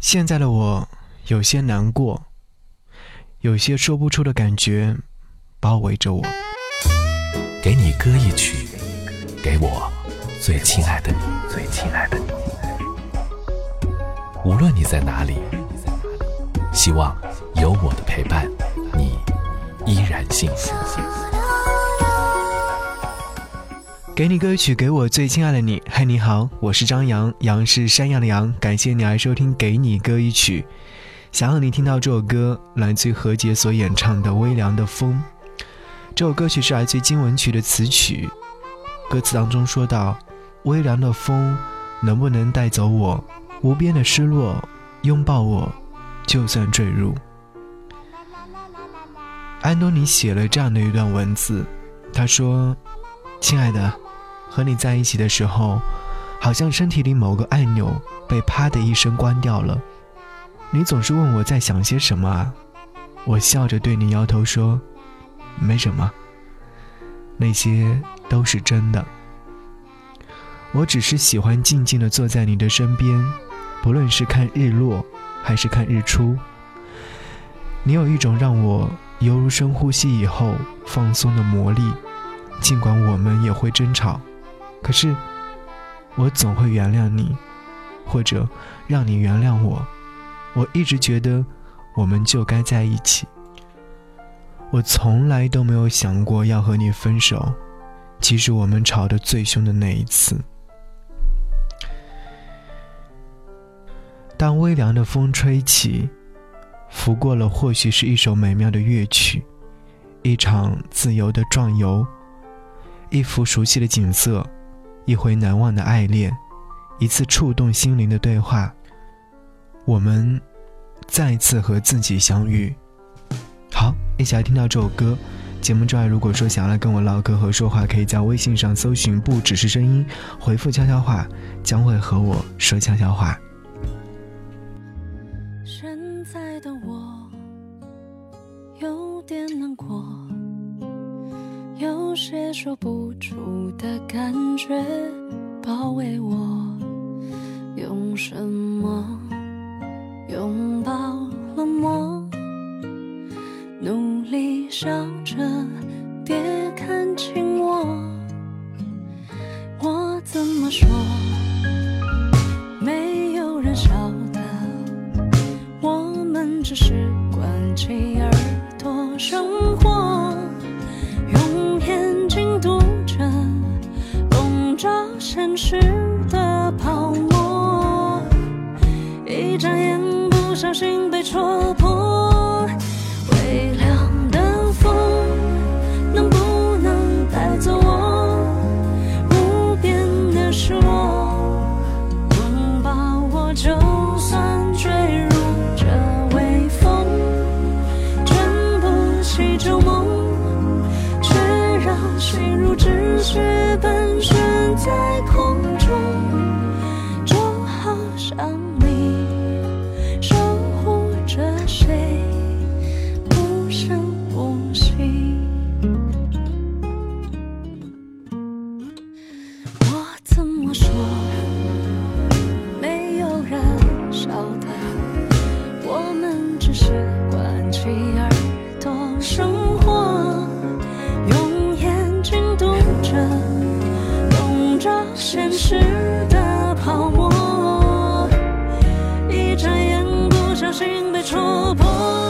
现在的我有些难过，有些说不出的感觉包围着我。给你歌一曲，给我最亲爱的你，最亲爱的你。无论你在哪里，希望有我的陪伴，你依然幸福。给你歌曲，给我最亲爱的你。嗨，你好，我是张扬，杨是山羊的羊。感谢你来收听《给你歌一曲》。想让你听到这首歌，来自何洁所演唱的《微凉的风》。这首歌曲是来自于经文曲的词曲，歌词当中说到：“微凉的风，能不能带走我无边的失落？拥抱我，就算坠入。”安东尼写了这样的一段文字，他说：“亲爱的。”和你在一起的时候，好像身体里某个按钮被啪的一声关掉了。你总是问我在想些什么啊？我笑着对你摇头说：“没什么。”那些都是真的。我只是喜欢静静的坐在你的身边，不论是看日落还是看日出。你有一种让我犹如深呼吸以后放松的魔力，尽管我们也会争吵。可是，我总会原谅你，或者让你原谅我。我一直觉得，我们就该在一起。我从来都没有想过要和你分手，即使我们吵得最凶的那一次。当微凉的风吹起，拂过了，或许是一首美妙的乐曲，一场自由的壮游，一幅熟悉的景色。一回难忘的爱恋，一次触动心灵的对话，我们再次和自己相遇。好，一起来听到这首歌。节目之外，如果说想要来跟我唠嗑和说话，可以在微信上搜寻“不只是声音”，回复悄悄话，将会和我说悄悄话。说不出的感觉包围我，用什么拥抱冷漠？努力笑着，别看清我。我怎么说？现实的泡沫，一眨眼不小心在空中就好像你守护着谁无声无息我怎么说没有人晓得我们只是现实的泡沫一眨眼不小心被戳破。